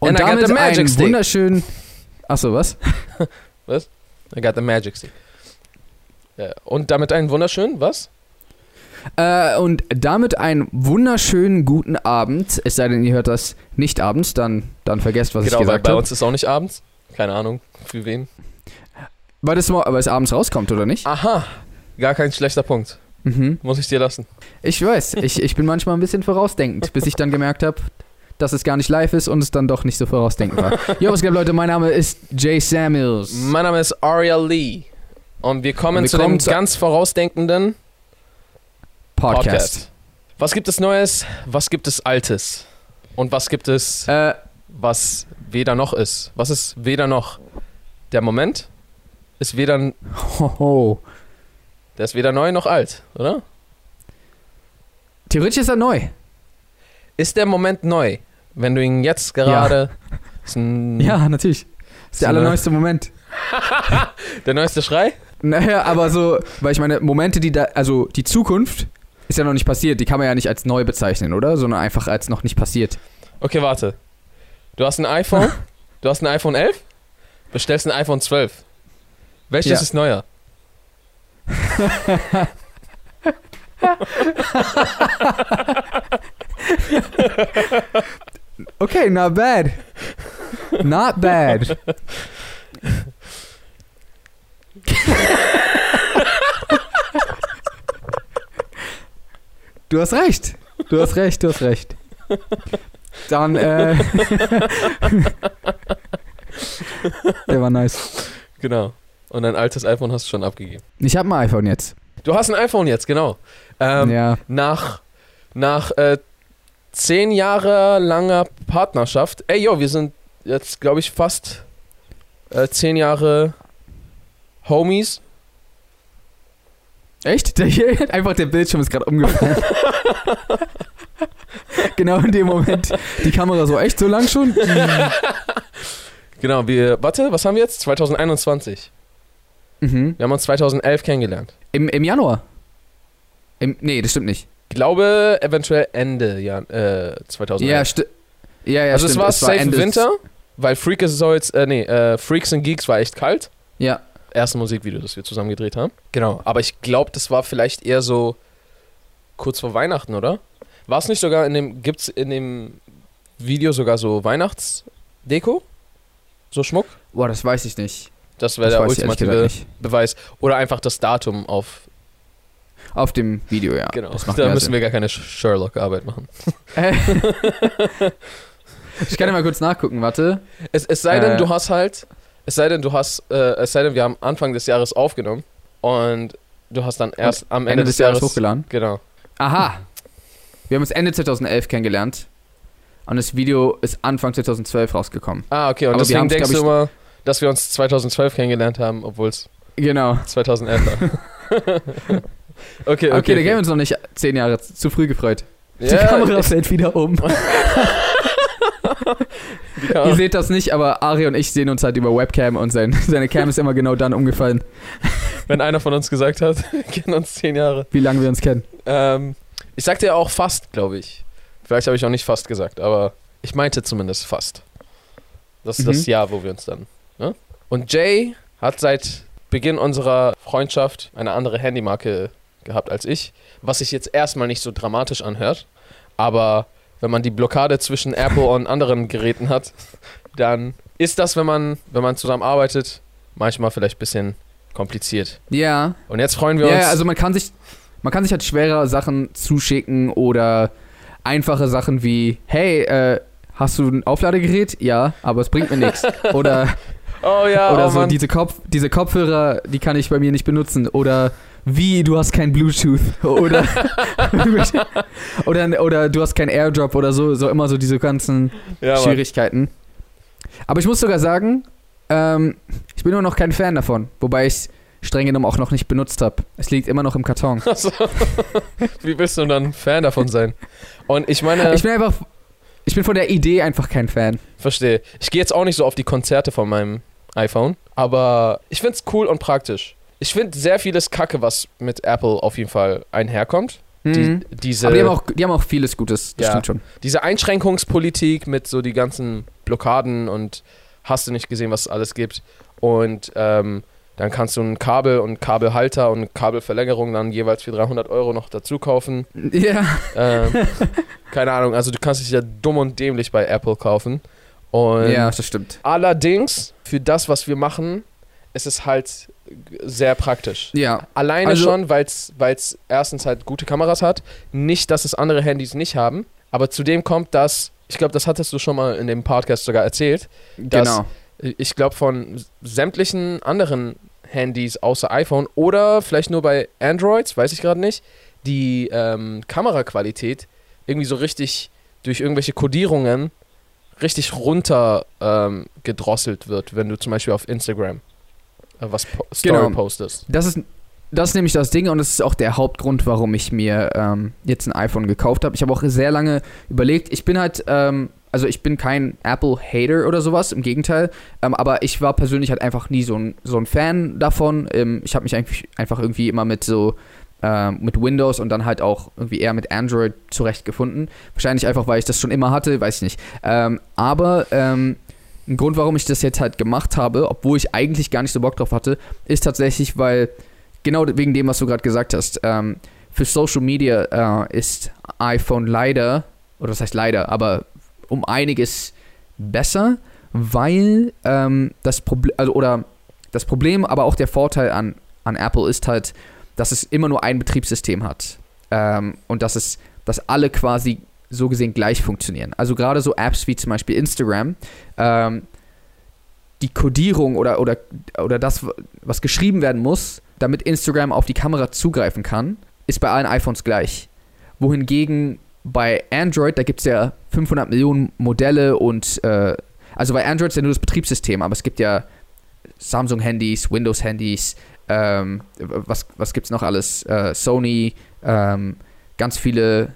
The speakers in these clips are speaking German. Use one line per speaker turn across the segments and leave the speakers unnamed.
Und
And I got
damit
the magic
einen
stick.
wunderschönen. Achso, was?
I got the magic stick. Ja, und damit einen wunderschönen, was?
Äh, und damit einen wunderschönen guten Abend. Es sei denn, ihr hört das nicht abends, dann, dann vergesst, was
genau,
ich gesagt
bei
habe.
uns ist auch nicht abends. Keine Ahnung, für wen.
Weil, mo- weil es abends rauskommt, oder nicht?
Aha, gar kein schlechter Punkt.
Mhm.
Muss ich dir lassen.
Ich weiß, ich, ich bin manchmal ein bisschen vorausdenkend, bis ich dann gemerkt habe, dass es gar nicht live ist und es dann doch nicht so vorausdenkend war. Jo, was geht, Leute? Mein Name ist Jay Samuels.
Mein Name ist Aria Lee. Und wir kommen
Und wir
zu
kommen
dem ganz vorausdenkenden
Podcast.
Podcast. Was gibt es Neues? Was gibt es Altes? Und was gibt es,
Äh,
was weder noch ist? Was ist weder noch? Der Moment ist weder,
hoho.
der ist weder neu noch alt, oder?
Theoretisch ist er neu.
Ist der Moment neu, wenn du ihn jetzt gerade. Ein,
Ja, natürlich. Ist der allerneueste Moment.
Der neueste Schrei?
Naja, aber so, weil ich meine, Momente, die da, also die Zukunft ist ja noch nicht passiert, die kann man ja nicht als neu bezeichnen, oder? Sondern einfach als noch nicht passiert.
Okay, warte. Du hast ein iPhone. du hast ein iPhone 11. Bestellst ein iPhone 12. Welches
Ja.
ist neuer?
Okay, not bad. Not bad. Du hast recht. Du hast recht, du hast recht. Dann, äh. Der war nice.
Genau. Und dein altes iPhone hast du schon abgegeben.
Ich habe ein iPhone jetzt.
Du hast ein iPhone jetzt, genau. Ähm,
ja.
Nach, nach äh, zehn Jahre langer Partnerschaft. Ey, yo, wir sind jetzt, glaube ich, fast äh, zehn Jahre Homies.
Echt? Der hier, einfach der Bildschirm ist gerade umgefallen. genau in dem Moment. Die Kamera so, echt so lang schon?
Genau, wir, warte, was haben wir jetzt? 2021.
Mhm.
Wir haben uns 2011 kennengelernt.
Im, Im Januar. Im, nee, das stimmt nicht.
Ich glaube, eventuell Ende Jan äh, 2011.
Ja, sti ja, ja,
also
stimmt.
es war safe Winter, weil Freak is so jetzt, äh, nee, äh, Freaks and Geeks war echt kalt.
Ja.
Erste Musikvideo, das wir zusammen gedreht haben. Genau. Aber ich glaube, das war vielleicht eher so kurz vor Weihnachten, oder? War es nicht sogar in dem, gibt's in dem Video sogar so Weihnachtsdeko? So Schmuck?
Boah, das weiß ich nicht.
Das wäre der ultimative. Beweis. Oder einfach das Datum auf.
Auf dem Video, ja.
Genau.
Das macht
Da müssen
Sinn.
wir gar keine Sherlock-Arbeit machen.
Ich kann ja mal kurz nachgucken, warte.
Es, es sei denn,
Äh.
du hast halt, es sei denn, du hast, äh, es sei denn, wir haben Anfang des Jahres aufgenommen und du hast dann erst am Ende, des, Jahres,
hochgeladen.
Genau.
Aha. Wir haben uns Ende 2011 kennengelernt. Und das Video ist Anfang 2012 rausgekommen.
Ah, okay. Und
Aber
deswegen denkst du immer, dass wir uns 2012 kennengelernt haben, obwohl es
Genau.
2011 war. okay, okay.
Okay, da gehen wir uns noch nicht zehn Jahre zu früh gefreut. Die
Ja,
Kamera fällt wieder um. Ihr seht das nicht, aber Ari und ich sehen uns halt über Webcam und sein, seine Cam ist immer genau dann umgefallen,
Wenn einer von uns gesagt hat, wir kennen uns zehn Jahre.
wie lange wir uns kennen.
Ähm, ich sagte ja auch fast, glaube ich. Vielleicht habe ich auch nicht fast gesagt, aber ich meinte zumindest fast. Das ist
Mhm.
das Jahr, wo wir uns dann. Ne? Und Jay hat seit Beginn unserer Freundschaft eine andere Handymarke gehabt als ich, was sich jetzt erstmal nicht so dramatisch anhört. Aber wenn man die Blockade zwischen Apple und anderen Geräten hat, dann ist das, wenn man, wenn man zusammen arbeitet, manchmal vielleicht ein bisschen kompliziert.
Ja.
Und jetzt freuen wir
Ja,
uns.
ja, also man kann sich, man kann sich halt schwere Sachen zuschicken oder einfache Sachen wie, hey, äh, hast du ein Aufladegerät? Ja, aber es bringt mir nichts. Oder,
oh ja,
oder
oh
so
Mann.
diese, Kopf, diese Kopfhörer, die kann ich bei mir nicht benutzen. Oder wie, du hast kein Bluetooth. Oder, oder, oder du hast kein Airdrop oder so, so immer so diese ganzen
ja.
Schwierigkeiten. Aber ich muss sogar sagen, ähm, ich bin immer noch kein Fan davon. Wobei ich es streng genommen auch noch nicht benutzt habe. Es liegt immer noch im Karton.
Also, wie willst du dann Fan davon sein? Und ich meine,
Ich bin einfach. Ich bin von der Idee einfach kein Fan.
Verstehe. Ich gehe jetzt auch nicht so auf die Konzerte von meinem iPhone, aber ich finde es cool und praktisch. Ich finde sehr vieles Kacke, was mit Apple auf jeden Fall einherkommt. Die,
Mhm.
diese,
Aber die haben, auch, die haben auch vieles Gutes, das
Ja.
stimmt schon.
diese Einschränkungspolitik mit so die ganzen Blockaden und hast du nicht gesehen, was es alles gibt. Und ähm, dann kannst du ein Kabel und Kabelhalter und Kabelverlängerung dann jeweils für 300 Euro noch dazu kaufen.
Ja.
Ähm, keine Ahnung, also du kannst dich ja dumm und dämlich bei Apple kaufen. Und
ja, das stimmt.
allerdings, für das, was wir machen, ist es halt sehr praktisch.
Ja.
Alleine
Also-
schon, weil es erstens halt gute Kameras hat. Nicht, dass es andere Handys nicht haben. Aber zudem kommt, dass, ich glaube, das hattest du schon mal in dem Podcast sogar erzählt, Das-
Genau.
ich glaube, von sämtlichen anderen Handys außer iPhone oder vielleicht nur bei Androids, weiß ich gerade nicht, die ähm, Kameraqualität irgendwie so richtig durch irgendwelche Codierungen richtig runter ähm, gedrosselt wird, wenn du zum Beispiel auf Instagram was po Story
Genau.
postest.
Das ist, das ist nämlich das Ding und das ist auch der Hauptgrund, warum ich mir ähm, jetzt ein iPhone gekauft habe. Ich habe auch sehr lange überlegt. Ich bin halt, ähm, also ich bin kein Apple-Hater oder sowas, im Gegenteil. Ähm, aber ich war persönlich halt einfach nie so ein, so ein Fan davon. Ähm, ich habe mich eigentlich einfach irgendwie immer mit so ähm, mit Windows und dann halt auch irgendwie eher mit Android zurechtgefunden. Wahrscheinlich einfach, weil ich das schon immer hatte, weiß ich nicht. Ähm, aber ähm, ein Grund, warum ich das jetzt halt gemacht habe, obwohl ich eigentlich gar nicht so Bock drauf hatte, ist tatsächlich, weil genau wegen dem, was du gerade gesagt hast, ähm, für Social Media äh, ist iPhone leider, oder das heißt leider, aber um einiges besser, weil ähm, das Problem, also oder das Problem, aber auch der Vorteil an, an Apple ist halt, dass es immer nur ein Betriebssystem hat. Ähm, und dass es, dass alle quasi so gesehen gleich funktionieren. Also gerade so Apps wie zum Beispiel Instagram, ähm, die Codierung oder, oder, oder das, was geschrieben werden muss, damit Instagram auf die Kamera zugreifen kann, ist bei allen iPhones gleich. Wohingegen bei Android, da gibt es ja 500 Millionen Modelle und, äh, also bei Android ist ja nur das Betriebssystem, aber es gibt ja Samsung-Handys, Windows-Handys, ähm, was, was gibt es noch alles? Äh, Sony, ähm, ganz viele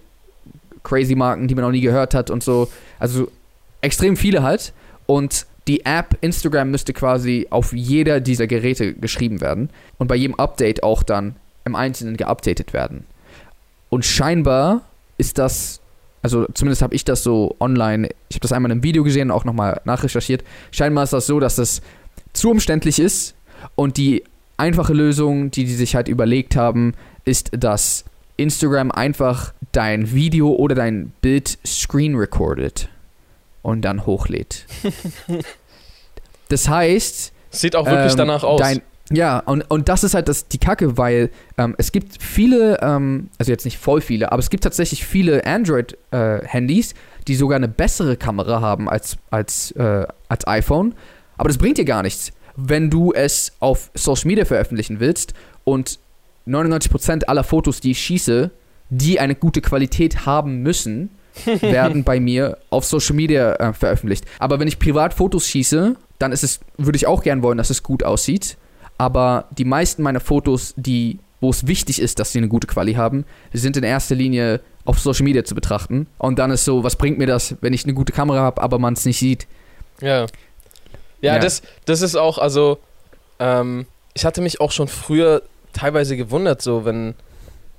crazy Marken, die man noch nie gehört hat und so. Also extrem viele halt. Und die App Instagram müsste quasi auf jeder dieser Geräte geschrieben werden und bei jedem Update auch dann im Einzelnen geupdatet werden. Und scheinbar ist das, also zumindest habe ich das so online, ich habe das einmal in einem Video gesehen und auch nochmal nachrecherchiert. Scheinbar ist das so, dass das zu umständlich ist und die einfache Lösung, die die sich halt überlegt haben, ist, dass Instagram einfach dein Video oder dein Bild screen recordet und dann hochlädt. das heißt,
Sieht auch wirklich
ähm,
danach aus.
Dein, ja, und, und das ist halt das, die Kacke, weil ähm, es gibt viele, ähm, also jetzt nicht voll viele, aber es gibt tatsächlich viele Android-Handys, die sogar eine bessere Kamera haben als, als, äh, als iPhone. Aber das bringt dir gar nichts, wenn du es auf Social Media veröffentlichen willst und 99% aller Fotos, die ich schieße, die eine gute Qualität haben müssen, werden bei mir auf Social Media äh, veröffentlicht. Aber wenn ich privat Fotos schieße, dann ist es, würde ich auch gern wollen, dass es gut aussieht. Aber die meisten meiner Fotos, die, wo es wichtig ist, dass sie eine gute Quali haben, sind in erster Linie auf Social Media zu betrachten. Und dann ist so, was bringt mir das, wenn ich eine gute Kamera habe, aber man es nicht sieht?
Ja. Ja,
Ja.
Das, das ist auch, also, ähm, ich hatte mich auch schon früher teilweise gewundert, so, wenn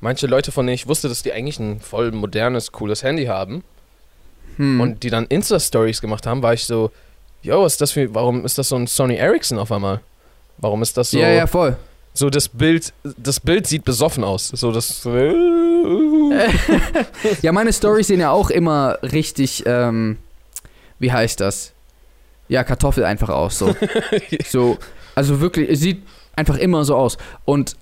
manche Leute, von denen ich wusste, dass die eigentlich ein voll modernes, cooles Handy haben
Hm.
und die dann Insta-Stories gemacht haben, war ich so, yo, was ist das für, warum ist das so ein Sony Ericsson auf einmal? Warum ist das so,
ja, ja, voll.
so das Bild, das Bild sieht besoffen aus, so das,
Ja, meine Stories sehen ja auch immer richtig, ähm, wie heißt das? Ja, Kartoffel einfach aus. So. so also wirklich, es sieht einfach immer so aus. Und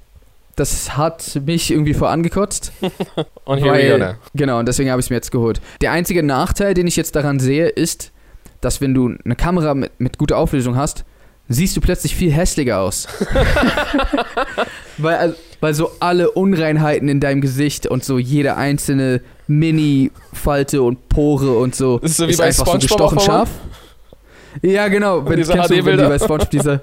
das hat mich irgendwie vorangekotzt.
und here we go
Weil,
now.
genau, und deswegen habe ich es mir jetzt geholt. Der einzige Nachteil, den ich jetzt daran sehe, ist, dass wenn du eine Kamera mit, mit guter Auflösung hast, siehst du plötzlich viel hässlicher aus. weil, also- weil so alle Unreinheiten in deinem Gesicht und so jede einzelne Mini-Falte und Pore und so
Das ist so wie bei
einfach so
SpongeBob
gestochen
auf einmal?
scharf. Ja, genau. Wenn,
Diese HD-Bilder.
bei SpongeBob diese...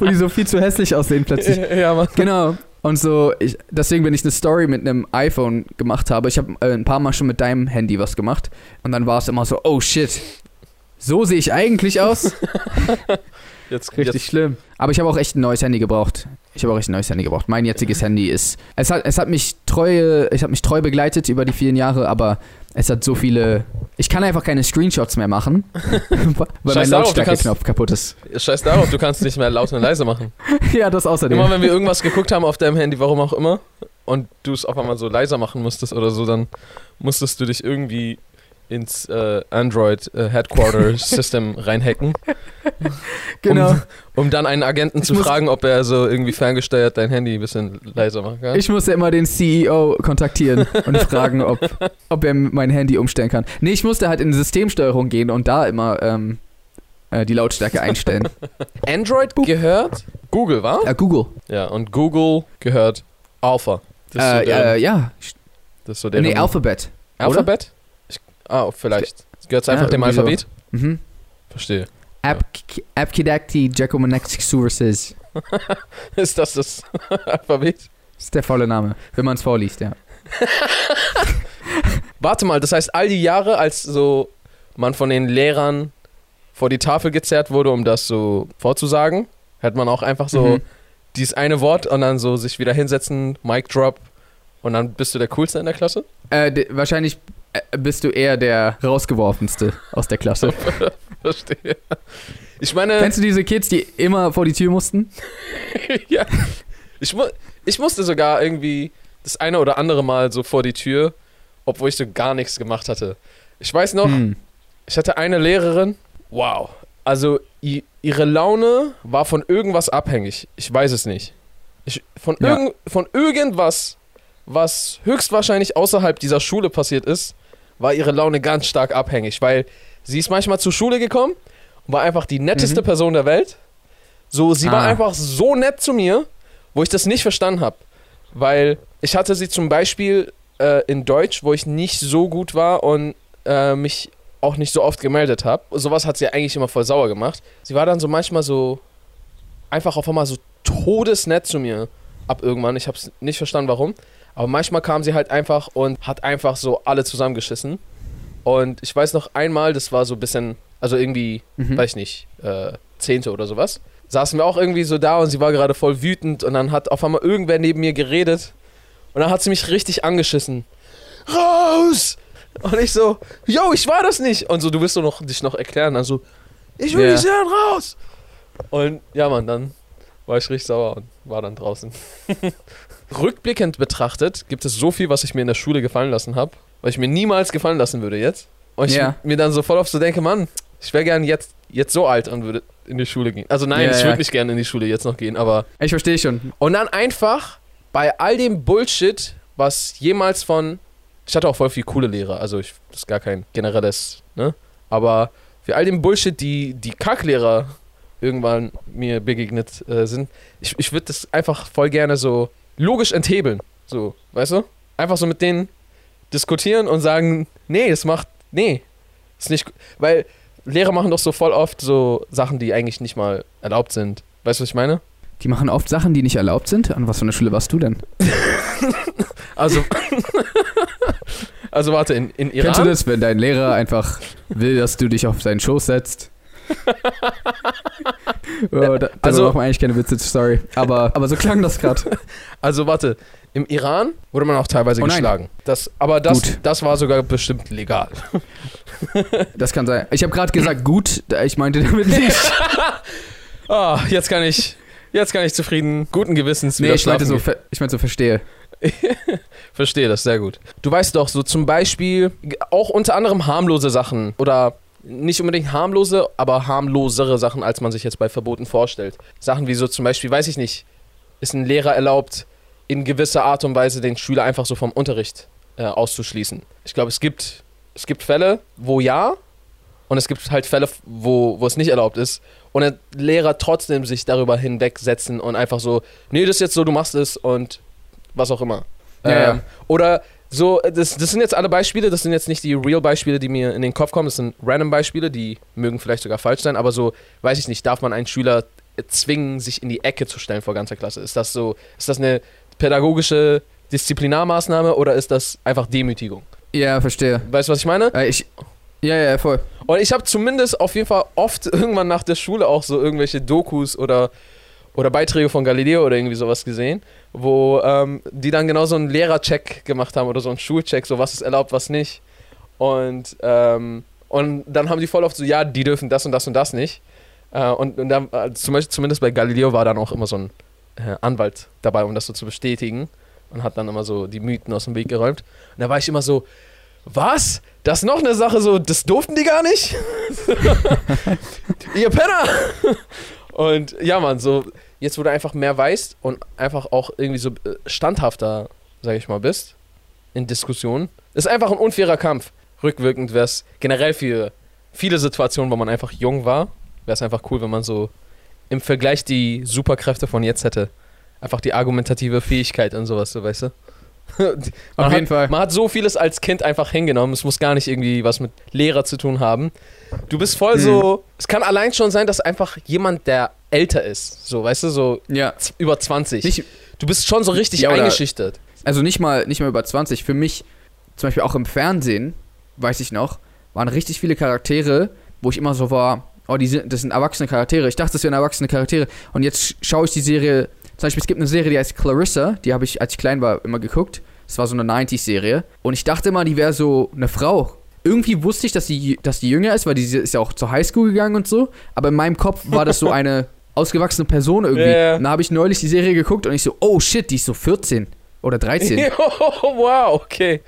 wo die so viel zu hässlich aussehen plötzlich.
ja, Mann.
Genau. Und so, ich, deswegen, wenn ich eine Story mit einem iPhone gemacht habe, ich habe äh, ein paar Mal schon mit deinem Handy was gemacht. Und dann war es immer so, oh shit, so sehe ich eigentlich aus.
Jetzt,
Richtig
jetzt
schlimm. Aber ich habe auch echt ein neues Handy gebraucht. Ich habe auch echt ein neues Handy gebraucht. Mein jetziges Handy ist. Es hat, es hat mich treu, ich habe mich treu begleitet über die vielen Jahre, aber es hat so viele. Ich kann einfach keine Screenshots mehr machen, weil mein
Scheiß
Lautstärkeknopf kaputt ist.
Scheiß darauf, du kannst nicht mehr laut und leise machen.
ja, das außerdem.
Immer wenn wir irgendwas geguckt haben auf deinem Handy, warum auch immer, und du es auf einmal so leiser machen musstest oder so, dann musstest du dich irgendwie ins äh, Android äh, Headquarter System reinhacken,
genau.
um, um dann einen Agenten
Ich
zu fragen, ob er so irgendwie ferngesteuert dein Handy ein bisschen leiser machen kann.
Ich musste immer den CEO kontaktieren und fragen, ob, ob er mein Handy umstellen kann. Nee, ich musste halt in Systemsteuerung gehen und da immer ähm, äh, die Lautstärke einstellen.
Android gehört Google, war?
äh, Google.
Ja, und Google gehört Alpha. Das ist so
Äh,
deren,
äh, ja.
das ist so deren
Nee, Alphabet.
Alphabet? Ah, vielleicht. Gehört es einfach
Ja,
dem
irgendwie so.
Alphabet?
Mhm.
Verstehe.
App Appkidacti Giacomonexixurus
Ist das das Alphabet?
ist der volle Name, wenn man es vorliest, ja.
Warte mal, das heißt, all die Jahre, als so man von den Lehrern vor die Tafel gezerrt wurde, um das so vorzusagen, hat man auch einfach so
Mhm.
dieses eine Wort und dann so sich wieder hinsetzen, Mic Drop und dann bist du der Coolste in der Klasse?
Äh, wahrscheinlich bist du eher der rausgeworfenste aus der Klasse.
Verstehe. Ich meine,
Kennst du diese Kids, die immer vor die Tür mussten?
ja. Ich, mu ich musste sogar irgendwie das eine oder andere Mal so vor die Tür, obwohl ich so gar nichts gemacht hatte. Ich weiß noch,
Hm.
ich hatte eine Lehrerin, wow. Also ihre Laune war von irgendwas abhängig. Ich weiß es nicht. Ich, von,
Ja.
irgend, von irgendwas, was höchstwahrscheinlich außerhalb dieser Schule passiert ist, war ihre Laune ganz stark abhängig, weil sie ist manchmal zur Schule gekommen und war einfach die netteste
Mhm.
Person der Welt. So, sie war
Ah.
einfach so nett zu mir, wo ich das nicht verstanden habe. Weil ich hatte sie zum Beispiel äh, in Deutsch, wo ich nicht so gut war und äh, mich auch nicht so oft gemeldet habe. Sowas hat sie eigentlich immer voll sauer gemacht. Sie war dann so manchmal so einfach auf einmal so todesnett zu mir ab irgendwann. Ich habe es nicht verstanden, warum. Aber manchmal kam sie halt einfach und hat einfach so alle zusammengeschissen. Und ich weiß noch einmal, das war so ein bisschen, also irgendwie,
Mhm.
weiß ich nicht, äh, Zehnte oder sowas. Saßen wir auch irgendwie so da und sie war gerade voll wütend und dann hat auf einmal irgendwer neben mir geredet und dann hat sie mich richtig angeschissen. Raus! Und ich so, yo, ich war das nicht. Und so, du willst doch noch, dich noch erklären. Also, ich will
Ja.
nicht hören, raus! Und ja, Mann, dann war ich richtig sauer und war dann draußen. Rückblickend betrachtet gibt es so viel, was ich mir in der Schule gefallen lassen habe, was ich mir niemals gefallen lassen würde jetzt. Und ich
Ja.
mir dann so voll oft so denke, Mann, ich wäre gern jetzt, jetzt so alt und würde in die Schule gehen. Also nein,
Ja,
ich
ja.
würde nicht gerne in die Schule jetzt noch gehen, aber
Ich verstehe schon.
und dann einfach bei all dem Bullshit, was jemals von. Ich hatte auch voll viel coole Lehrer, also ich, das ist gar kein generelles, ne? Aber für all dem Bullshit, die die Kacklehrer irgendwann mir begegnet äh, sind, ich, ich würde das einfach voll gerne so logisch enthebeln. So, weißt du? Einfach so mit denen diskutieren und sagen, nee, das macht. Nee. Ist nicht. Weil Lehrer machen doch so voll oft so Sachen, die eigentlich nicht mal erlaubt sind. Weißt du, was ich meine?
Die machen oft Sachen, die nicht erlaubt sind. An was für eine Schule warst du denn?
Also, also warte, in, in Iran.
Kennst du das, wenn dein Lehrer einfach will, dass du dich auf seinen Schoß setzt? oh, da, also macht man eigentlich keine Witze, sorry. Aber, aber so klang das gerade.
Also warte, im Iran wurde man auch teilweise
Oh
geschlagen. Das, aber das,
Gut.
das war sogar bestimmt legal.
Das kann sein. Ich habe gerade gesagt, gut, ich meinte damit nicht.
Ah, jetzt kann ich, jetzt kann ich zufrieden, guten Gewissens
Nee,
wieder
ich meinte so, ich meinte so verstehe.
Verstehe das sehr gut. Du weißt doch, so zum Beispiel auch unter anderem harmlose Sachen oder nicht unbedingt harmlose, aber harmlosere Sachen, als man sich jetzt bei Verboten vorstellt. Sachen wie so zum Beispiel, weiß ich nicht, ist ein Lehrer erlaubt, in gewisser Art und Weise den Schüler einfach so vom Unterricht äh, auszuschließen. Ich glaube, es gibt, es gibt Fälle, wo ja, und es gibt halt Fälle, wo, wo es nicht erlaubt ist. Und der Lehrer trotzdem sich darüber hinwegsetzen und einfach so, nee, das ist jetzt so, du machst es und was auch immer.
Ja,
ähm,
ja.
Oder so, das, das sind jetzt alle Beispiele, das sind jetzt nicht die Real-Beispiele, die mir in den Kopf kommen, das sind Random-Beispiele, die mögen vielleicht sogar falsch sein, aber so, weiß ich nicht, darf man einen Schüler zwingen, sich in die Ecke zu stellen vor ganzer Klasse? Ist das so, ist das eine pädagogische Disziplinarmaßnahme oder ist das einfach Demütigung?
Ja, verstehe.
Weißt du, was ich meine?
Äh, ich, ja, ja, voll.
Und ich habe zumindest auf jeden Fall oft irgendwann nach der Schule auch so irgendwelche Dokus oder, oder Beiträge von Galileo oder irgendwie sowas gesehen, wo ähm, die dann genau so einen Lehrercheck gemacht haben oder so einen Schulcheck, so was ist erlaubt, was nicht. Und, ähm, und dann haben die voll oft so, ja, die dürfen das und das und das nicht. Äh, und und dann, äh, zum Beispiel, zumindest bei Galileo war dann auch immer so ein äh, Anwalt dabei, um das so zu bestätigen. Und hat dann immer so die Mythen aus dem Weg geräumt. Und da war ich immer so, was? Das ist noch eine Sache, so, das durften die gar nicht? Ihr Penner! Und ja, Mann, so, jetzt wo du einfach mehr weißt und einfach auch irgendwie so äh, standhafter, sag ich mal, bist in Diskussionen, ist einfach ein unfairer Kampf. Rückwirkend wäre es generell für viele Situationen, wo man einfach jung war, wäre es einfach cool, wenn man so im Vergleich die Superkräfte von jetzt hätte. Einfach die argumentative Fähigkeit und sowas, so weißt du? man
Auf
hat,
jeden Fall.
Man hat so vieles als Kind einfach hingenommen. Es muss gar nicht irgendwie was mit Lehrer zu tun haben. Du bist voll
Mhm.
so. Es kann allein schon sein, dass einfach jemand, der älter ist, so, weißt du, so
Ja.
über 20.
Nicht,
du bist schon so richtig
Ja,
eingeschüchtert.
also nicht mal, nicht mal über 20. Für mich, zum Beispiel auch im Fernsehen, weiß ich noch, waren richtig viele Charaktere, wo ich immer so war, oh, die sind, das sind erwachsene Charaktere. Ich dachte, das wären erwachsene Charaktere. Und jetzt sch- schaue ich die Serie, zum Beispiel, es gibt eine Serie, die heißt Clarissa, die habe ich, als ich klein war, immer geguckt. Das war so eine 90s-Serie. Und ich dachte immer, die wäre so eine Frau. Irgendwie wusste ich, dass die, dass die jünger ist, weil die ist ja auch zur Highschool gegangen und so. Aber in meinem Kopf war das so eine ausgewachsene Person irgendwie.
Ja.
Und da habe ich neulich die Serie geguckt und ich so, oh shit, die ist so 14 oder 13.
wow, okay.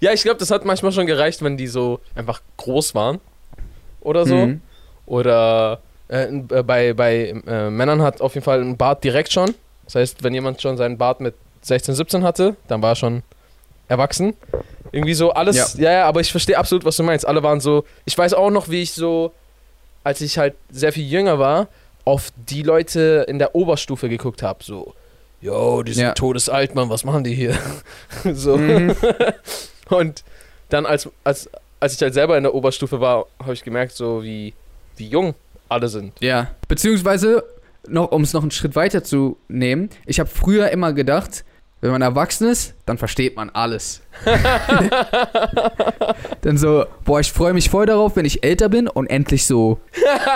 Ja, ich glaube, das hat manchmal schon gereicht, wenn die so einfach groß waren. Oder so.
Mhm.
Oder äh, äh, bei, bei äh, Männern hat auf jeden Fall ein Bart direkt schon. Das heißt, wenn jemand schon seinen Bart mit 16, 17 hatte, dann war er schon erwachsen. Irgendwie so alles.
Ja.
Ja, ja, aber ich verstehe absolut, was du meinst. Alle waren so. Ich weiß auch noch, wie ich so, als ich halt sehr viel jünger war, auf die Leute in der Oberstufe geguckt habe. So, yo, die sind
Ja.
todesalt, Mann, was machen die hier? so.
Mhm.
Und dann, als, als, als ich halt selber in der Oberstufe war, habe ich gemerkt, so wie, wie jung alle sind.
Ja. Beziehungsweise, noch, um es noch einen Schritt weiter zu nehmen, ich habe früher immer gedacht, wenn man erwachsen ist, dann versteht man alles. dann so, boah, ich freue mich voll darauf, wenn ich älter bin und endlich so,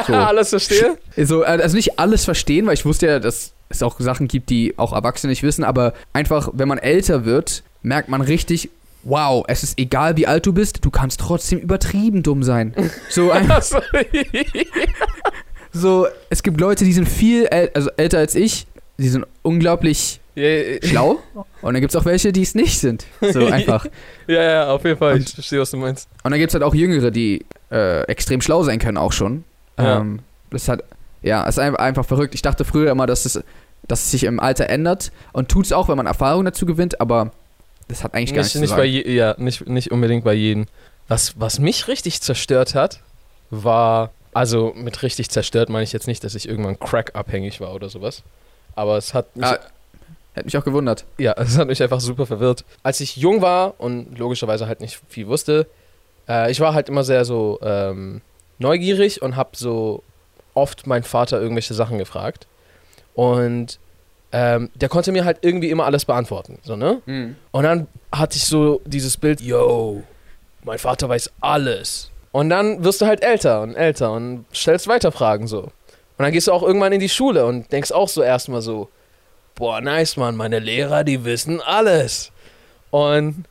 so,
Alles verstehe?
so, also nicht alles verstehen, weil ich wusste ja, dass es auch Sachen gibt, die auch Erwachsene nicht wissen, aber einfach, wenn man älter wird, merkt man richtig, wow, es ist egal, wie alt du bist, du kannst trotzdem übertrieben dumm sein. So ein,
Also,
so, es gibt Leute, die sind viel äl also älter als ich, die sind unglaublich
ja,
schlau. Und dann gibt es auch welche, die es nicht sind. So einfach.
ja, ja, auf jeden Fall.
Und-
ich verstehe, was du meinst.
Und dann gibt es halt auch Jüngere, die äh, extrem schlau sein können, auch schon.
Ja.
Ähm, das hat, ja, ist einfach, einfach verrückt. Ich dachte früher immer, dass es, dass es sich im Alter ändert und tut es auch, wenn man Erfahrung dazu gewinnt, aber das hat eigentlich gar
Nicht,
nichts
nicht,
zu sagen.
je, ja, nicht, nicht unbedingt bei jedem. Was, was mich richtig zerstört hat, war, also mit richtig zerstört meine ich jetzt nicht, dass ich irgendwann crack-abhängig war oder sowas. Aber es hat mich
Ah, hätte mich auch gewundert.
Ja, es hat mich einfach super verwirrt. Als ich jung war und logischerweise halt nicht viel wusste, äh, ich war halt immer sehr so ähm, neugierig und habe so oft meinen Vater irgendwelche Sachen gefragt. Und ähm, der konnte mir halt irgendwie immer alles beantworten. So, ne? Und dann hatte ich so dieses Bild, yo, mein Vater weiß alles. Und dann wirst du halt älter und älter und stellst weiter Fragen so. Und dann gehst du auch irgendwann in die Schule und denkst auch so erstmal so, boah, nice, Mann, meine Lehrer, die wissen alles. Und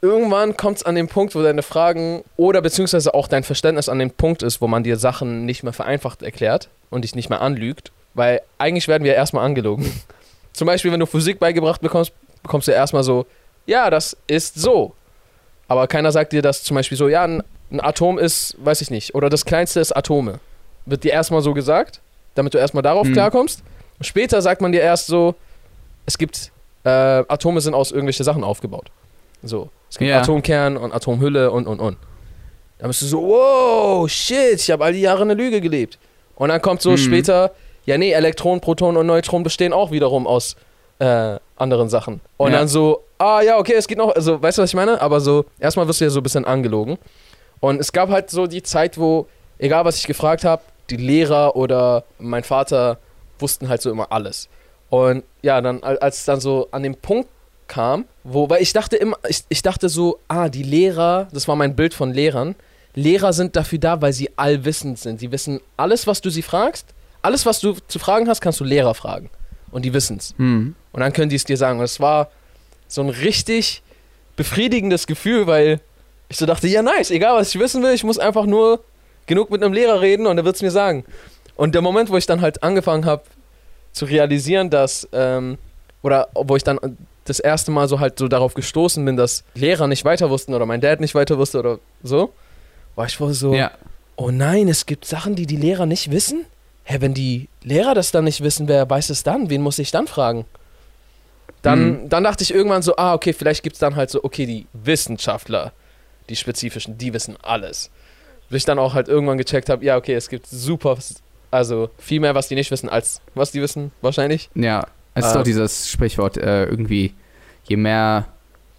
irgendwann kommt es an den Punkt, wo deine Fragen oder beziehungsweise auch dein Verständnis an dem Punkt ist, wo man dir Sachen nicht mehr vereinfacht erklärt und dich nicht mehr anlügt. Weil eigentlich werden wir erstmal angelogen. Zum Beispiel, wenn du Physik beigebracht bekommst, bekommst du erstmal so, ja, das ist so. Aber keiner sagt dir das zum Beispiel so, ja, ein, Atom ist, weiß ich nicht, oder das kleinste ist Atome. Wird dir erstmal so gesagt, damit du erstmal darauf
Hm.
klarkommst. Später sagt man dir erst so, es gibt, äh, Atome sind aus irgendwelchen Sachen aufgebaut. So, es gibt
Ja.
Atomkern und Atomhülle und, und, und. Dann bist du so, wow, shit, ich habe all die Jahre eine Lüge gelebt. Und dann kommt so
Mhm.
später, ja nee, Elektronen, Protonen und Neutronen bestehen auch wiederum aus äh, anderen Sachen. Und
Ja.
dann so, ah ja, okay, es geht noch, also weißt du, was ich meine? Aber so, erstmal wirst du ja so ein bisschen angelogen. Und es gab halt so die Zeit, wo, egal was ich gefragt habe, die Lehrer oder mein Vater wussten halt so immer alles. Und ja, dann, al- als es dann so an den Punkt kam, wo, weil ich dachte immer, ich, ich dachte so, ah, die Lehrer, das war mein Bild von Lehrern, Lehrer sind dafür da, weil sie allwissend sind. Sie wissen alles, was du sie fragst, alles, was du zu fragen hast, kannst du Lehrer fragen. Und die wissen's.
Hm.
Und dann können die es dir sagen. Und es war so ein richtig befriedigendes Gefühl, weil ich so dachte, ja nice, egal was ich wissen will, ich muss einfach nur genug mit einem Lehrer reden und er wird es mir sagen. Und der Moment, wo ich dann halt angefangen habe zu realisieren, dass, ähm, oder wo ich dann das erste Mal so halt so darauf gestoßen bin, dass Lehrer nicht weiter wussten oder mein Dad nicht weiter wusste oder so, war ich wohl so,
Ja.
oh nein, es gibt Sachen, die die Lehrer nicht wissen? Hä, wenn die Lehrer das dann nicht wissen, wer weiß es dann? Wen muss ich dann fragen? Dann, dann dachte ich irgendwann so, ah, okay, vielleicht gibt es dann halt so, okay, die Wissenschaftler, die spezifischen, die wissen alles. Bis ich dann auch halt irgendwann gecheckt habe, ja, okay, es gibt super, also viel mehr, was die nicht wissen, als was die wissen, wahrscheinlich.
Ja. Es ist
Ähm,
doch dieses Sprichwort, äh, irgendwie, je mehr,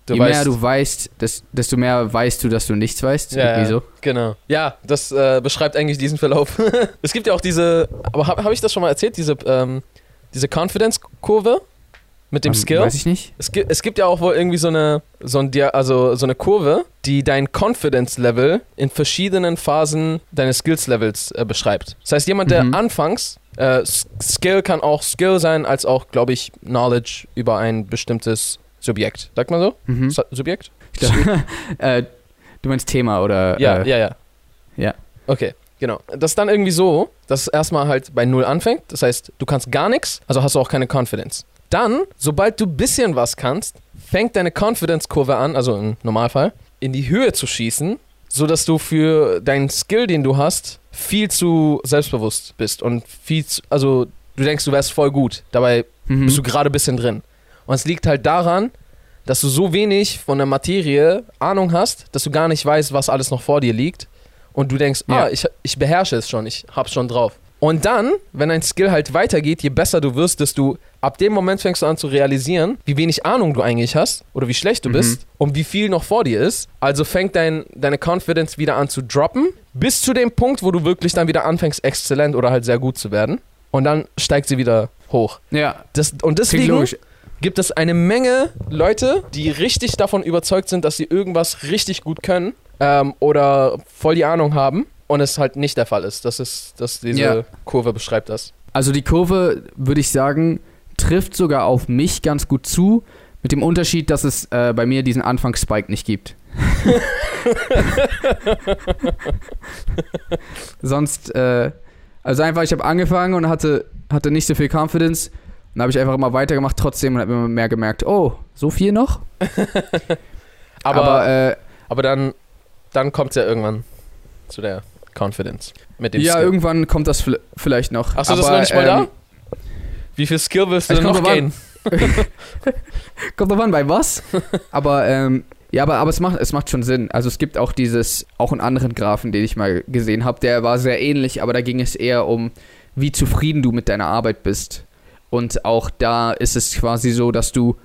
Du
je
weißt,
mehr du weißt, des, desto mehr weißt du, dass du nichts weißt.
Ja.
so.
Genau. Ja, das äh, beschreibt eigentlich diesen Verlauf. es gibt ja auch diese, aber habe hab ich das schon mal erzählt, diese, ähm, diese Confidence-Kurve mit dem
Ähm,
Skill?
Weiß ich nicht.
Es gibt, es gibt ja auch wohl irgendwie so eine, so, ein, also so eine Kurve, die dein Confidence-Level in verschiedenen Phasen deines Skills-Levels äh, beschreibt. Das heißt, jemand, der
Mhm.
anfangs, äh, Skill kann auch Skill sein, als auch, glaube ich, Knowledge über ein bestimmtes Subjekt. Sagt man so?
Mhm.
Su- Subjekt?
Ich glaub, äh, du meinst Thema oder.
Ja,
äh,
ja, ja.
ja.
Okay, genau. Das ist dann irgendwie so, dass es erstmal halt bei Null anfängt. Das heißt, du kannst gar nichts, also hast du auch keine Confidence. Dann, sobald du ein bisschen was kannst, fängt deine Confidence-Kurve an, also im Normalfall, in die Höhe zu schießen, sodass du für deinen Skill, den du hast, viel zu selbstbewusst bist und viel zu, also du denkst, du wärst voll gut. Dabei
Mhm.
bist du gerade ein bisschen drin. Und es liegt halt daran, dass du so wenig von der Materie Ahnung hast, dass du gar nicht weißt, was alles noch vor dir liegt. Und du denkst,
Ja.
ah, ich, ich beherrsche es schon, ich hab's schon drauf. Und dann, wenn dein Skill halt weitergeht, je besser du wirst, desto ab dem Moment fängst du an zu realisieren, wie wenig Ahnung du eigentlich hast oder wie schlecht du
Mhm.
bist und wie viel noch vor dir ist. Also fängt dein, deine Confidence wieder an zu droppen, bis zu dem Punkt, wo du wirklich dann wieder anfängst, exzellent oder halt sehr gut zu werden. Und dann steigt sie wieder hoch.
Ja,
Das, und deswegen gibt es eine Menge Leute, die richtig davon überzeugt sind, dass sie irgendwas richtig gut können ähm, oder voll die Ahnung haben und es halt nicht der Fall ist. Das ist, das diese
Ja.
Kurve beschreibt das.
Also die Kurve, würde ich sagen, trifft sogar auf mich ganz gut zu, mit dem Unterschied, dass es äh, bei mir diesen Anfangsspike nicht gibt. Sonst, äh, also einfach, ich habe angefangen und hatte, hatte nicht so viel Confidence. Dann habe ich einfach immer weitergemacht trotzdem und habe immer mehr gemerkt, oh, so viel noch?
Aber, aber,
Aber, äh,
dann, dann kommt es ja irgendwann zu der Confidence mit dem
ja,
Skill.
irgendwann kommt das vielleicht noch.
Achso, das ist
Aber,
noch nicht mal
ähm,
da? Wie viel Skill willst du denn noch gehen?
Kommt drauf an, bei was? aber, ähm, ja, aber, aber es, macht, es macht schon Sinn. Also es gibt auch dieses, auch einen anderen Graphen, den ich mal gesehen habe, der war sehr ähnlich, aber da ging es eher um, wie zufrieden du mit deiner Arbeit bist. Und auch da ist es quasi so, dass du,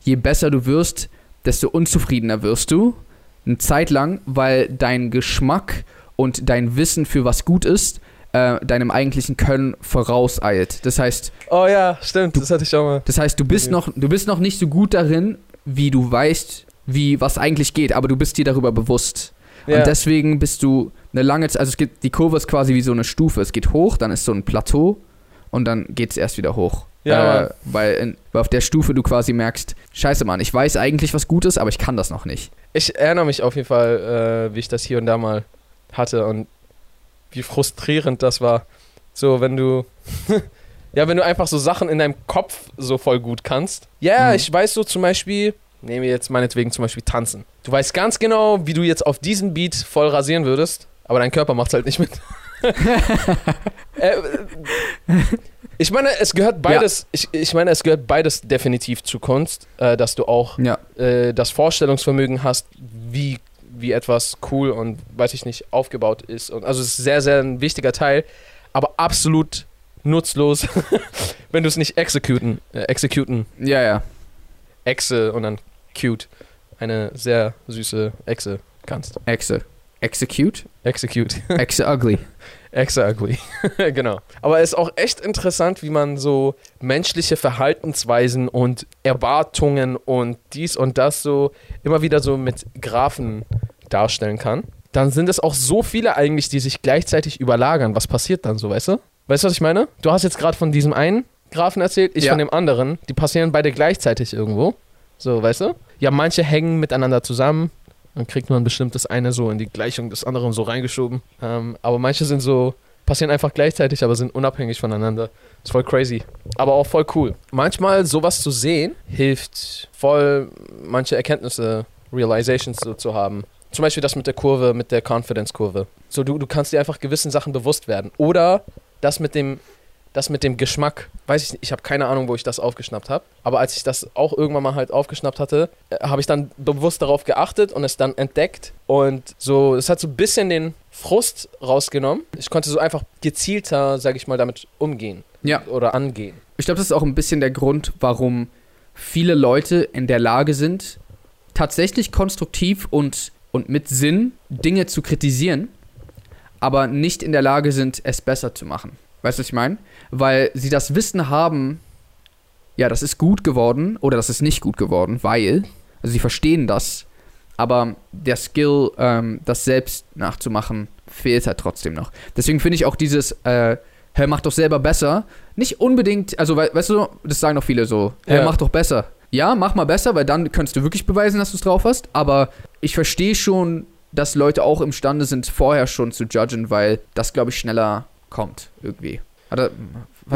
je besser du wirst, desto unzufriedener wirst du. Eine Zeit lang, weil dein Geschmack und dein Wissen für was gut ist, äh, deinem eigentlichen Können vorauseilt. Das heißt,
Oh ja, stimmt, das hatte ich auch mal.
das heißt, du bist
Okay.
noch, du bist noch nicht so gut darin, wie du weißt, wie was eigentlich geht, aber du bist dir darüber bewusst.
Ja.
Und deswegen bist du eine lange Zeit, also es geht, die Kurve ist quasi wie so eine Stufe. Es geht hoch, dann ist so ein Plateau und dann geht es erst wieder hoch.
Ja,
äh, weil, in, weil auf der Stufe du quasi merkst, scheiße Mann, ich weiß eigentlich, was gut ist, aber ich kann das noch nicht.
Ich erinnere mich auf jeden Fall, äh, wie ich das hier und da mal hatte und wie frustrierend das war. So, wenn du. ja, wenn du einfach so Sachen in deinem Kopf so voll gut kannst. Ja,
Mhm.
ich weiß so zum Beispiel. Nehmen wir jetzt meinetwegen zum Beispiel tanzen. Du weißt ganz genau, wie du jetzt auf diesen Beat voll rasieren würdest, aber dein Körper macht halt nicht mit. äh, ich meine, es gehört beides. Ich, ich meine, es gehört beides definitiv zu Kunst, äh, dass du auch
Ja,
äh, das Vorstellungsvermögen hast, wie, wie etwas cool und weiß ich nicht aufgebaut ist. Und also es ist sehr, sehr ein wichtiger Teil, aber absolut nutzlos, wenn du es nicht executen, äh, executen,
ja, ja.
Exe und dann cute, eine sehr süße Exe kannst.
Exe. Execute?
Execute.
Exe ugly.
Extra ugly. genau. Aber es ist auch echt interessant, wie man so menschliche Verhaltensweisen und Erwartungen und dies und das so immer wieder so mit Graphen darstellen kann. Dann sind es auch so viele eigentlich, die sich gleichzeitig überlagern. Was passiert dann so, weißt du? Weißt du, was ich meine? Du hast jetzt gerade von diesem einen Graphen erzählt, ich
Ja.
von dem anderen. Die passieren beide gleichzeitig irgendwo. So, weißt du? Ja, manche hängen miteinander zusammen. Dann kriegt man bestimmt das eine so in die Gleichung des anderen so reingeschoben. Ähm, aber manche sind so, passieren einfach gleichzeitig, aber sind unabhängig voneinander. Ist voll crazy. Aber auch voll cool. Manchmal sowas zu sehen, hilft voll, manche Erkenntnisse, Realizations so zu haben. Zum Beispiel das mit der Kurve, mit der Confidence-Kurve. So, du, du kannst dir einfach gewissen Sachen bewusst werden. Oder das mit dem, das mit dem Geschmack. Weiß ich nicht, ich habe keine Ahnung, wo ich das aufgeschnappt habe. Aber als ich das auch irgendwann mal halt aufgeschnappt hatte, äh, habe ich dann bewusst darauf geachtet und es dann entdeckt. Und so, es hat so ein bisschen den Frust rausgenommen. Ich konnte so einfach gezielter, sage ich mal, damit umgehen
Ja.
oder angehen.
Ich glaube, das ist auch ein bisschen der Grund, warum viele Leute in der Lage sind, tatsächlich konstruktiv und, und mit Sinn Dinge zu kritisieren, aber nicht in der Lage sind, es besser zu machen. Weißt du, was ich meine? Weil sie das Wissen haben, ja, das ist gut geworden oder das ist nicht gut geworden, weil, also sie verstehen das, aber der Skill, ähm, das selbst nachzumachen, fehlt halt trotzdem noch. Deswegen finde ich auch dieses, äh, hey, mach doch selber besser, nicht unbedingt, also we weißt du, das sagen doch viele so, hey,
Ja.
mach doch besser. Ja, mach mal besser, weil dann könntest du wirklich beweisen, dass du es drauf hast, aber ich verstehe schon, dass Leute auch imstande sind, vorher schon zu judgen, weil das, glaube ich, schneller kommt, irgendwie. Oder,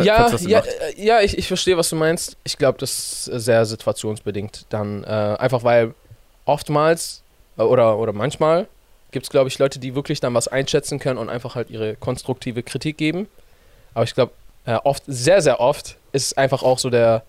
ja, ja, äh, ja, ich, ich verstehe, was du meinst. Ich glaube, das ist sehr situationsbedingt dann. Äh, einfach weil oftmals äh, oder, oder manchmal gibt es, glaube ich, Leute, die wirklich dann was einschätzen können und einfach halt ihre konstruktive Kritik geben. Aber ich glaube, äh, oft, sehr, sehr oft ist es einfach auch so der,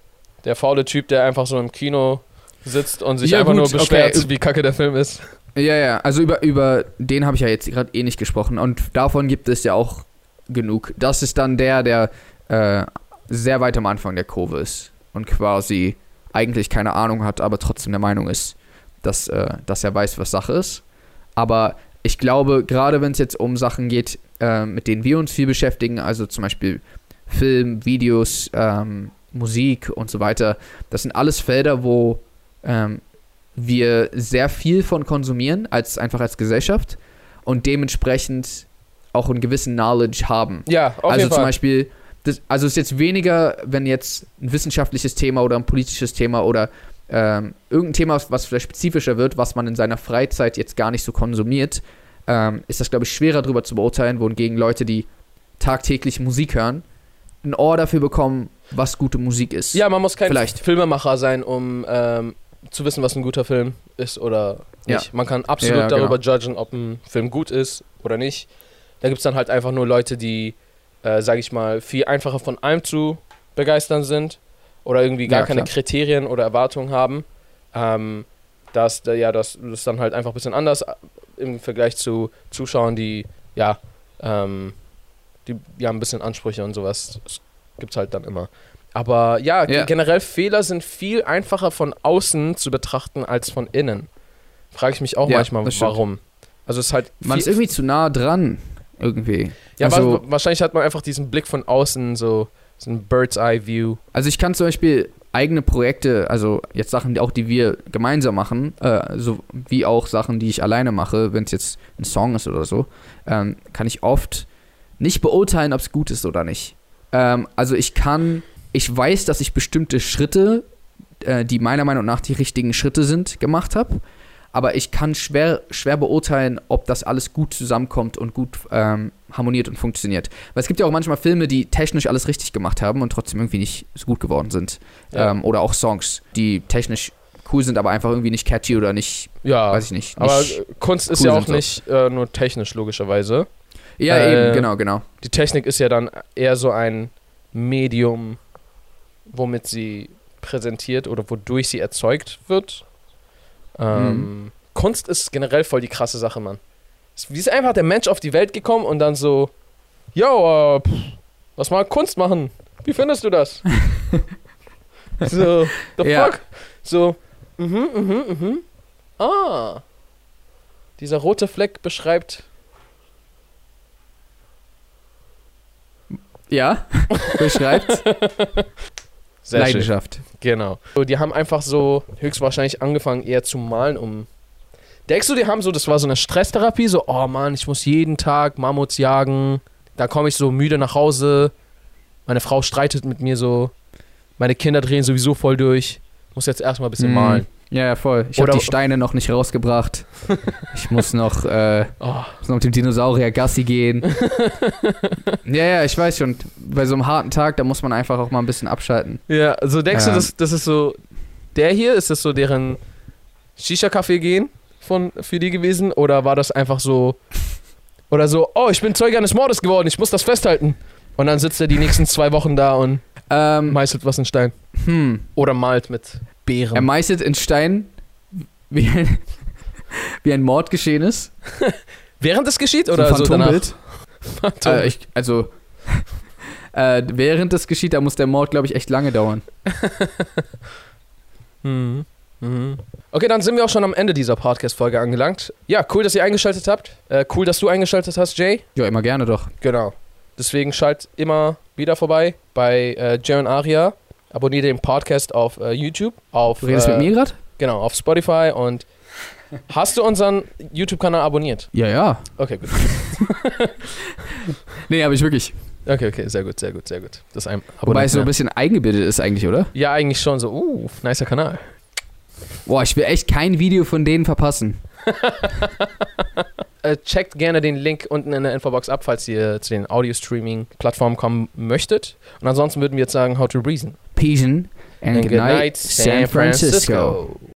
der faule Typ, der einfach so im Kino sitzt und sich
Ja,
einfach
gut,
nur beschwert,
okay.
wie kacke der Film ist.
Ja, ja, also über, über den habe ich ja jetzt gerade eh nicht gesprochen und davon gibt es ja auch genug. Das ist dann der, der äh, sehr weit am Anfang der Kurve ist und quasi eigentlich keine Ahnung hat, aber trotzdem der Meinung ist, dass, äh, dass er weiß, was Sache ist. Aber ich glaube, gerade wenn es jetzt um Sachen geht, äh, mit denen wir uns viel beschäftigen, also zum Beispiel Film, Videos, ähm, Musik und so weiter, das sind alles Felder, wo ähm, wir sehr viel von konsumieren, als einfach als Gesellschaft und dementsprechend auch einen gewissen Knowledge haben.
Ja, auf
also zum
Fall.
Beispiel, das, also es ist jetzt weniger, wenn jetzt ein wissenschaftliches Thema oder ein politisches Thema oder ähm, irgendein Thema, was vielleicht spezifischer wird, was man in seiner Freizeit jetzt gar nicht so konsumiert, ähm, ist das, glaube ich, schwerer darüber zu beurteilen, wohingegen Leute, die tagtäglich Musik hören, ein Ohr dafür bekommen, was gute Musik ist.
Ja, man muss kein
Vielleicht.
Filmemacher sein, um ähm, zu wissen, was ein guter Film ist oder
Ja.
nicht. Man kann absolut
Ja,
darüber
genau.
judgen, ob ein Film gut ist oder nicht. Da gibt es dann halt einfach nur Leute, die, äh, sage ich mal, viel einfacher von allem zu begeistern sind oder irgendwie gar
Ja,
keine
klar.
Kriterien oder Erwartungen haben. Ähm, das, da- ja, das, das ist dann halt einfach ein bisschen anders äh, im Vergleich zu Zuschauern, die, ja, ähm, die, die haben ein bisschen Ansprüche und sowas. Das gibt's halt dann immer. Aber ja,
Ja.
generell Fehler sind viel einfacher von außen zu betrachten als von innen. Frage ich mich auch
Ja,
manchmal, warum. Also es ist halt
Man ist irgendwie zu nah dran, irgendwie.
ja,
also-
wa- wahrscheinlich hat man einfach diesen Blick von außen, so, so ein Bird's Eye View.
Also ich kann zum Beispiel eigene Projekte, also jetzt Sachen, die auch die wir gemeinsam machen, äh, so wie auch Sachen, die ich alleine mache, wenn es jetzt ein Song ist oder so, ähm, kann ich oft nicht beurteilen, ob es gut ist oder nicht. Ähm, also ich kann, ich weiß, dass ich bestimmte Schritte, äh, die meiner Meinung nach die richtigen Schritte sind, gemacht habe. Aber ich kann schwer, schwer beurteilen, ob das alles gut zusammenkommt und gut ähm, harmoniert und funktioniert. Weil es gibt ja auch manchmal Filme, die technisch alles richtig gemacht haben und trotzdem irgendwie nicht so gut geworden sind.
Ja.
Ähm, oder auch Songs, die technisch cool sind, aber einfach irgendwie nicht catchy oder nicht,
Ja,
weiß ich nicht.
aber
nicht
äh, Kunst ist
cool
ja auch nicht äh, nur technisch, logischerweise.
Ja,
äh,
eben, genau, genau.
Die Technik ist ja dann eher so ein Medium, womit sie präsentiert oder wodurch sie erzeugt wird. Ähm, Kunst ist generell voll die krasse Sache, Mann. Wie ist einfach der Mensch auf die Welt gekommen und dann so, yo, äh, pff, lass mal Kunst machen. Wie findest du das? so, the
Ja.
fuck? So, mhm, mhm, mhm. Ah. Dieser rote Fleck beschreibt
Ja, beschreibt
Sehr schön.
Leidenschaft.
Genau. So, die haben einfach so höchstwahrscheinlich angefangen eher zu malen, um. Denkst du, die haben so, das war so eine Stresstherapie, so, oh Mann, ich muss jeden Tag Mammuts jagen, da komme ich so müde nach Hause, meine Frau streitet mit mir so, meine Kinder drehen sowieso voll durch, muss jetzt erstmal ein bisschen
Mhm.
malen.
Ja, ja, voll. Ich habe die Steine noch nicht rausgebracht. Ich muss noch, äh,
Oh,
muss noch mit dem Dinosaurier Gassi gehen. ja, ja, ich weiß schon. Bei so einem harten Tag, da muss man einfach auch mal ein bisschen abschalten.
Ja, also denkst
Ja.
du, das, das ist so, der hier, ist das so deren Shisha-Kaffee gehen von, für die gewesen? Oder war das einfach so, oder so, oh, ich bin Zeuge eines Mordes geworden, ich muss das festhalten. Und dann sitzt er die nächsten zwei Wochen da und
Ähm,
meißelt was in Stein.
hm.
Oder malt mit Beeren.
Er meißelt in Stein, wie ein, wie ein Mord geschehen ist.
Während es geschieht
So ein
oder so danach?
Phantombild.
Phantom.
Äh, ich, also, äh, während das geschieht, da muss der Mord, glaube ich, echt lange dauern.
Mhm. Mhm. Okay, dann sind wir auch schon am Ende dieser Podcast-Folge angelangt. Ja, cool, dass ihr eingeschaltet habt. Äh, cool, dass du eingeschaltet hast, Jay.
Ja, immer gerne doch.
Genau. Deswegen schalt immer wieder vorbei bei äh, Jay und Aria. Abonniert den Podcast auf äh, YouTube, auf
Du redest
äh,
mit mir gerade?
genau auf Spotify und hast du unseren YouTube-Kanal abonniert?
Ja, ja.
Okay, gut.
Nee, habe ich wirklich.
Okay, okay, sehr gut, sehr gut, sehr gut. Das ein
Wobei es so ein bisschen eingebildet ist eigentlich, oder?
Ja, eigentlich schon so. Uh, nicer Kanal.
Boah, ich will echt kein Video von denen verpassen.
Äh, checkt gerne den Link unten in der Infobox ab, falls ihr zu den Audio-Streaming-Plattformen kommen möchtet. Und ansonsten würden wir jetzt sagen, how to reason.
Pigeon and,
And
good night, San Francisco.